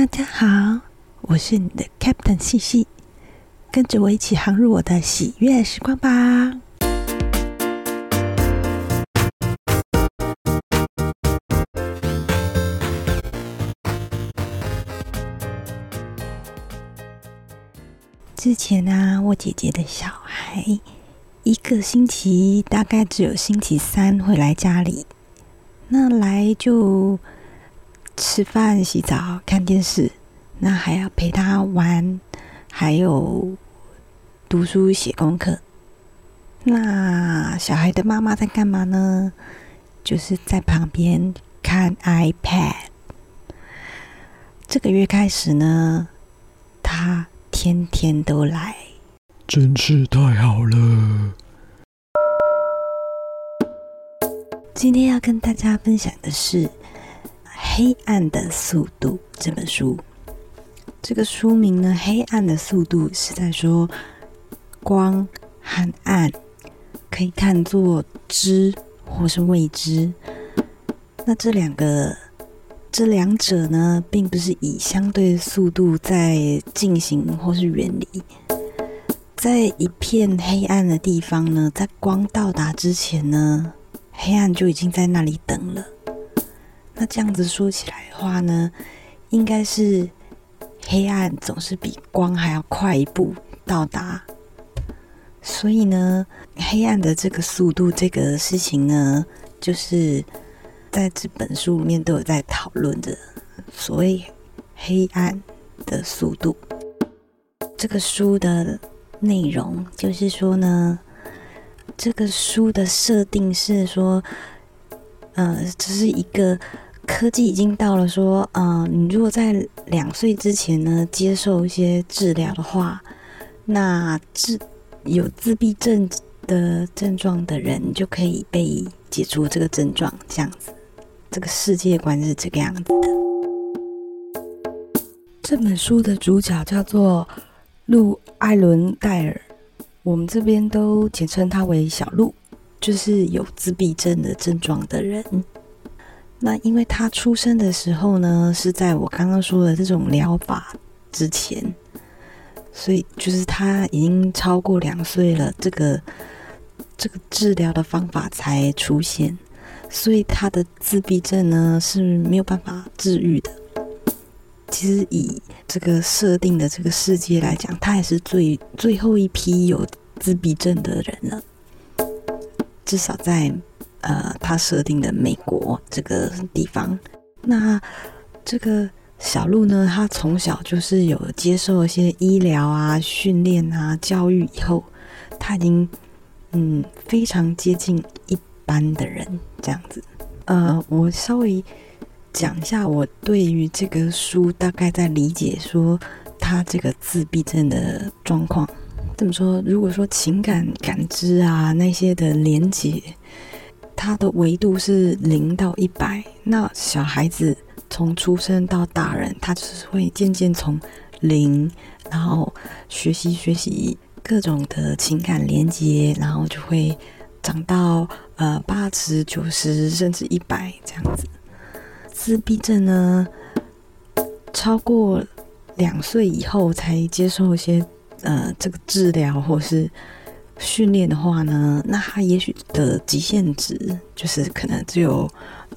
大家好，我是你的 Captain 细细，跟着我一起航入我的喜悦时光吧。之前呢，我姐姐的小孩一个星期大概只有星期三会来家里，那来就吃饭、洗澡、看电视，那还要陪他玩，还有读书、写功课。那小孩的妈妈在干嘛呢？就是在旁边看 iPad。这个月开始呢，他。天天都来，真是太好了。今天要跟大家分享的是《黑暗的速度》这本书。这个书名呢，《黑暗的速度》是在说光和暗可以看作知或是未知。那这两个。这两者呢，并不是以相对速度在进行或是远离，在一片黑暗的地方呢，在光到达之前呢，黑暗就已经在那里等了。那这样子说起来的话呢，应该是黑暗总是比光还要快一步到达。所以呢，黑暗的这个速度，这个事情呢，就是。在这本书里面都有在讨论的所谓黑暗的速度。这个书的内容就是说呢，这个书的设定是说，呃，这是一个科技已经到了说，嗯，你如果在两岁之前呢接受一些治疗的话，那治有自闭症的症状的人就可以被解除这个症状，这样子。这个世界观是这个样子的。这本书的主角叫做路艾伦戴尔，我们这边都简称他为小路，就是有自闭症的症状的人。那因为他出生的时候呢，是在我刚刚说的这种疗法之前，所以就是他已经超过两岁了，这个这个治疗的方法才出现。所以他的自闭症呢是没有办法治愈的。其实以这个设定的这个世界来讲，他也是最最后一批有自闭症的人了。至少在呃他设定的美国这个地方，那这个小鹿呢，他从小就是有接受一些医疗啊、训练啊、教育以后，他已经嗯非常接近一。般的人这样子，呃，我稍微讲一下我对于这个书大概在理解说他这个自闭症的状况。怎么说？如果说情感感知啊那些的连接，他的维度是零到一百，那小孩子从出生到大人，他就是会渐渐从零，然后学习学习各种的情感连接，然后就会。长到呃八十九十甚至一百这样子，自闭症呢，超过两岁以后才接受一些呃这个治疗或是训练的话呢，那他也许的极限值就是可能只有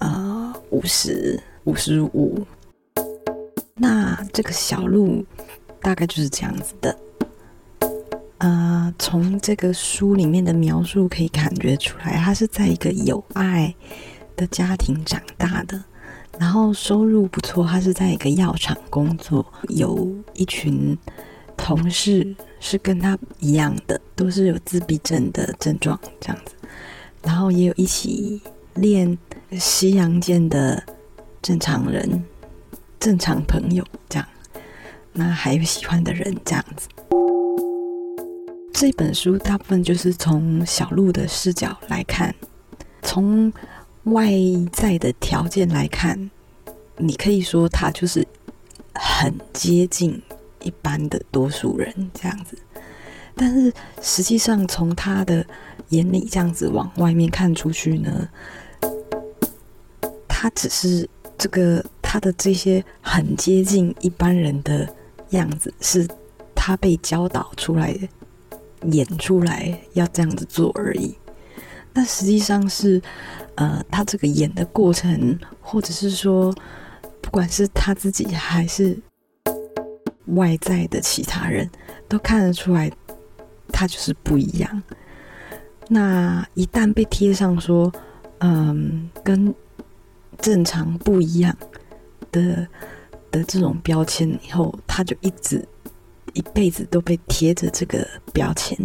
呃五十五十五，那这个小鹿大概就是这样子的。呃，从这个书里面的描述可以感觉出来，他是在一个有爱的家庭长大的，然后收入不错。他是在一个药厂工作，有一群同事是跟他一样的，都是有自闭症的症状这样子，然后也有一起练西洋剑的正常人、正常朋友这样，那还有喜欢的人这样子。这本书大部分就是从小鹿的视角来看，从外在的条件来看，你可以说他就是很接近一般的多数人这样子。但是实际上，从他的眼里这样子往外面看出去呢，他只是这个他的这些很接近一般人的样子，是他被教导出来的，演出来要这样子做而已。但实际上是，呃，他这个演的过程，或者是说，不管是他自己还是外在的其他人，都看得出来，他就是不一样。那一旦被贴上说，嗯，跟正常不一样的的这种标签以后，他就一直一辈子都被贴着这个标签。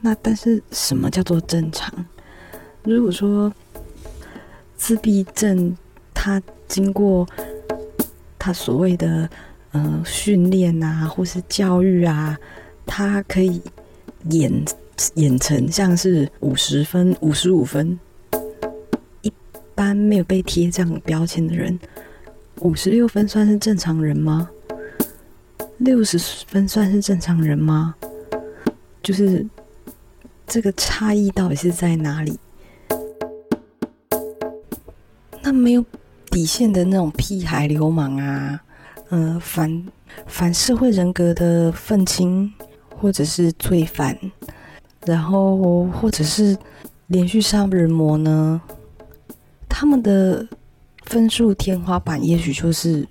那但是什么叫做正常？如果说自闭症，他经过他所谓的呃训练啊，或是教育啊，他可以演演成像是五十分、五十五分。一般没有被贴这样标签的人，五十六分算是正常人吗？六十分算是正常人吗？就是。这个差异到底是在哪里？那没有底线的那种屁孩流氓啊，呃，反反社会人格的愤青，或者是罪犯，然后或者是连续杀人魔呢？他们的分数天花板也许就是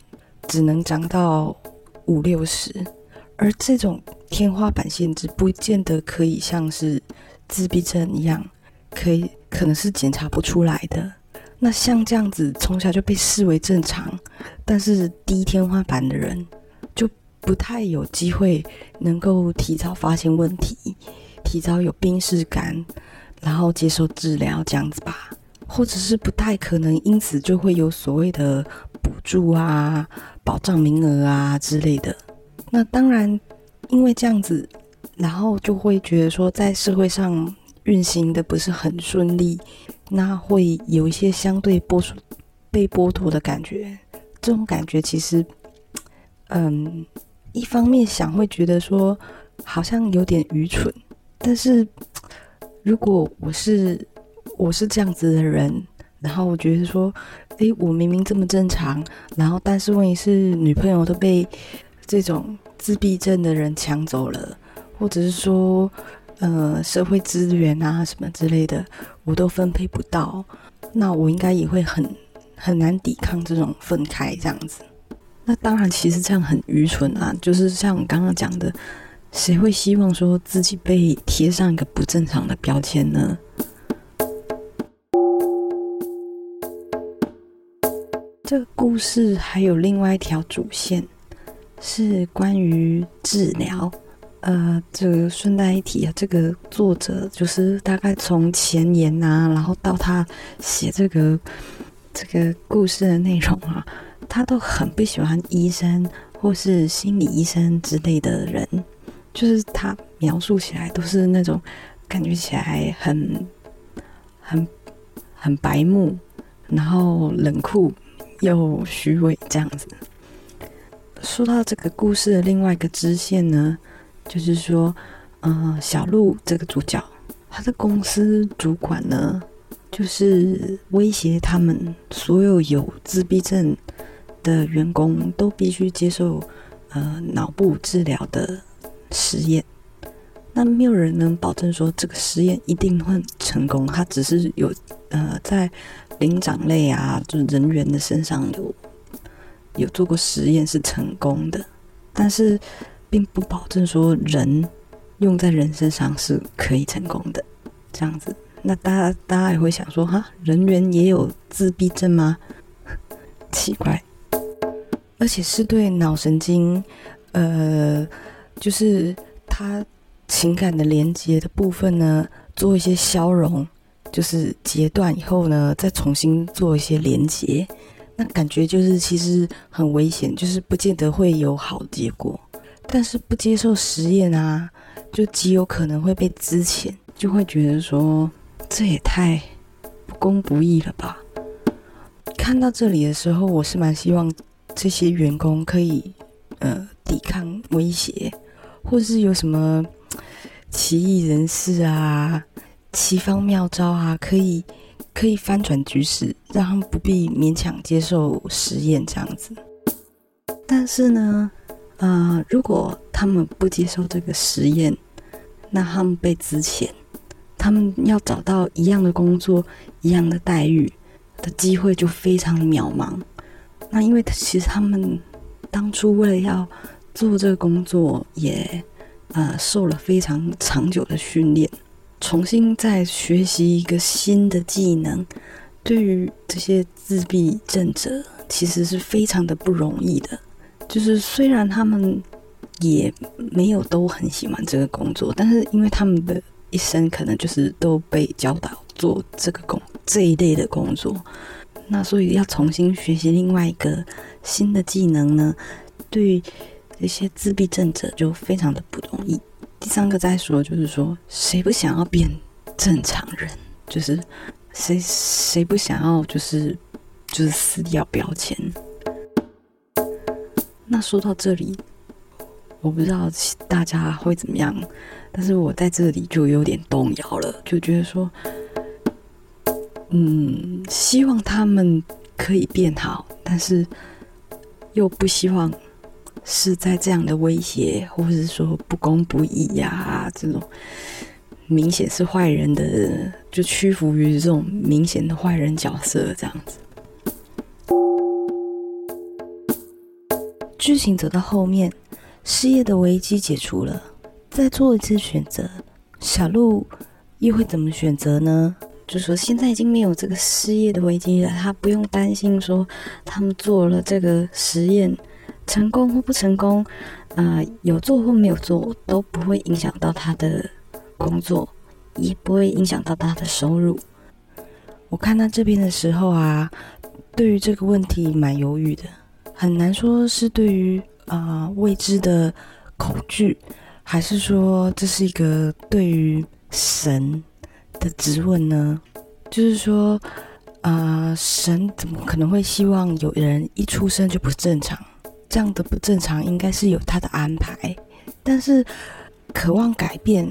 只能涨到五六十，而这种天花板限制不见得可以像是。自闭症一样，可以可能是检查不出来的。那像这样子从小就被视为正常，但是低天花板的人，就不太有机会能够提早发现问题，提早有病视感，然后接受治疗这样子吧。或者是不太可能，因此就会有所谓的补助啊、保障名额啊之类的。那当然，因为这样子。然后就会觉得说，在社会上运行的不是很顺利，那会有一些相对剥、被剥夺的感觉。这种感觉其实，嗯，一方面想会觉得说，好像有点愚蠢。但是，如果我是我是这样子的人，然后我觉得说，诶，我明明这么正常，然后但是问题是女朋友都被这种自闭症的人抢走了。或者是说，呃，社会资源啊什么之类的，我都分配不到，那我应该也会很很难抵抗这种分开这样子。那当然，其实这样很愚蠢啊，就是像我刚刚讲的，谁会希望说自己被贴上一个不正常的标签呢？这个故事还有另外一条主线，是关于治疗。呃，这个顺带一提啊，这个作者就是大概从前言呐，然后到他写这个这个故事的内容啊，他都很不喜欢医生或是心理医生之类的人，就是他描述起来都是那种感觉起来很很很白目，然后冷酷又虚伪这样子。说到这个故事的另外一个支线呢。就是说，嗯，小鹿这个主角，他的公司主管呢，就是威胁他们所有有自闭症的员工都必须接受呃脑部治疗的实验。那没有人能保证说这个实验一定会成功，他只是有呃在灵长类啊，就是人员的身上有有做过实验是成功的，但是。并不保证说人用在人身上是可以成功的，这样子，那大家大家也会想说，哈，人员也有自闭症吗？奇怪，而且是对脑神经，呃，就是他情感的连接的部分呢，做一些消融，就是截断以后呢，再重新做一些连接，那感觉就是其实很危险，就是不见得会有好结果。但是不接受实验啊，就极有可能会被资遣，就会觉得说这也太不公不义了吧。看到这里的时候，我是蛮希望这些员工可以呃抵抗威胁，或是有什么奇异人士啊、奇方妙招啊，可以可以翻转局势，让他们不必勉强接受实验这样子。但是呢，呃，如果他们不接受这个实验，那他们被资遣，他们要找到一样的工作、一样的待遇的机会就非常渺茫。那因为其实他们当初为了要做这个工作，也呃受了非常长久的训练，重新再学习一个新的技能，对于这些自闭症者其实是非常的不容易的。就是虽然他们也没有都很喜欢这个工作，但是因为他们的一生可能就是都被教导做这个工这一类的工作，那所以要重新学习另外一个新的技能呢，对于这些自闭症者就非常的不容易。第三个再说，就是说谁不想要变正常人？就是谁谁不想要就是就是撕掉标签？那说到这里，我不知道大家会怎么样，但是我在这里就有点动摇了，就觉得说，嗯，希望他们可以变好，但是又不希望是在这样的威胁，或是说不公不义呀这种明显是坏人的，就屈服于这种明显的坏人角色这样子。剧情走到后面，失业的危机解除了，再做一次选择，小鹿又会怎么选择呢？就说现在已经没有这个失业的危机了，他不用担心说他们做了这个实验成功或不成功，啊，有做或没有做都不会影响到他的工作，也不会影响到他的收入。我看到这边的时候啊，对于这个问题蛮犹豫的。很难说是对于啊未知的恐惧，还是说这是一个对于神的质问呢？就是说，啊，神怎么可能会希望有人一出生就不正常？这样的不正常应该是有他的安排。但是，渴望改变，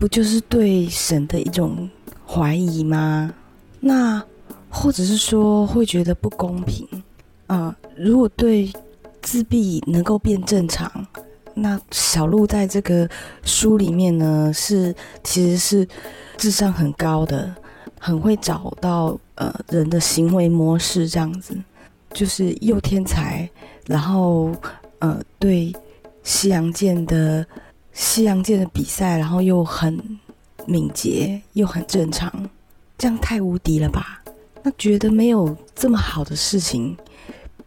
不就是对神的一种怀疑吗？那或者是说会觉得不公平？啊，如果对自闭能够变正常，那小鹿在这个书里面呢，是其实是智商很高的，很会找到呃人的行为模式，这样子就是又天才，然后呃对西洋剑的西洋剑的比赛，然后又很敏捷，又很正常，这样太无敌了吧？那觉得没有这么好的事情。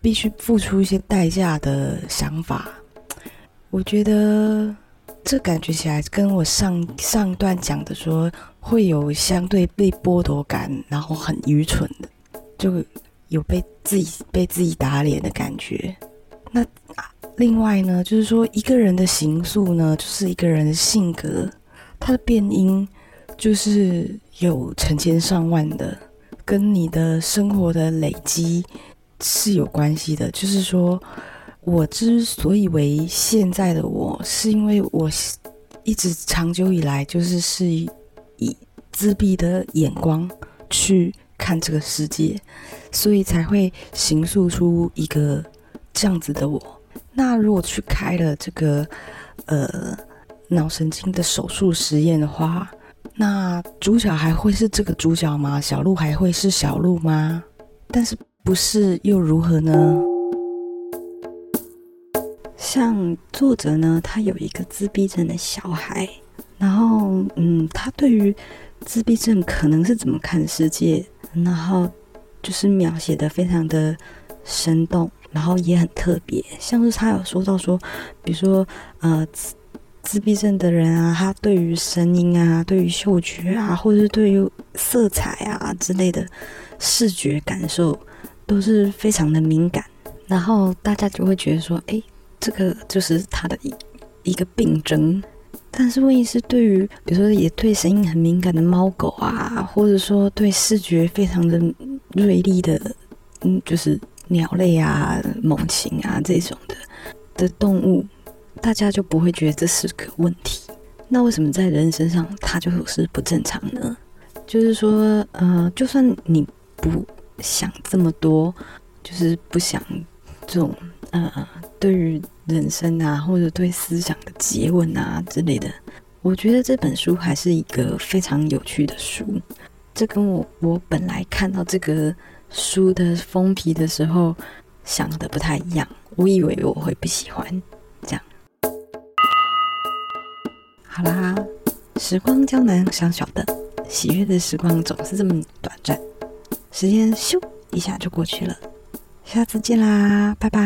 必须付出一些代价的想法，我觉得这感觉起来跟我上上段讲的说会有相对被剥夺感，然后很愚蠢的，就有被自己被自己打脸的感觉。那另外呢，就是说一个人的形塑呢，就是一个人的性格，他的变音就是有成千上万的，跟你的生活的累积。是有关系的，就是说，我之所以为现在的我，是因为我一直长久以来就是是以自闭的眼光去看这个世界，所以才会形塑出一个这样子的我。那如果去开了这个呃脑神经的手术实验的话，那主角还会是这个主角吗？小鹿还会是小鹿吗？但是。不是又如何呢？像作者呢，他有一个自闭症的小孩，然后嗯，他对于自闭症可能是怎么看世界，然后就是描写的非常的生动，然后也很特别。像是他有说到说，比如说呃，自自闭症的人啊，他对于声音啊，对于嗅觉啊，或者是对于色彩啊之类的视觉感受。都是非常的敏感，然后大家就会觉得说，哎，这个就是他的一一个病症。但是问题是，对于比如说也对声音很敏感的猫狗啊，或者说对视觉非常的锐利的，嗯，就是鸟类啊、猛禽啊这种的的动物，大家就不会觉得这是个问题。那为什么在人身上它就是不正常呢？就是说，呃，就算你不想这么多，就是不想这种呃，对于人生啊，或者对思想的诘问啊之类的，我觉得这本书还是一个非常有趣的书。这跟我我本来看到这个书的封皮的时候想的不太一样，我以为我会不喜欢这样。好啦，时光胶囊小小的，喜悦的时光总是这么短暂，时间咻一下就过去了。下次见啦，拜拜。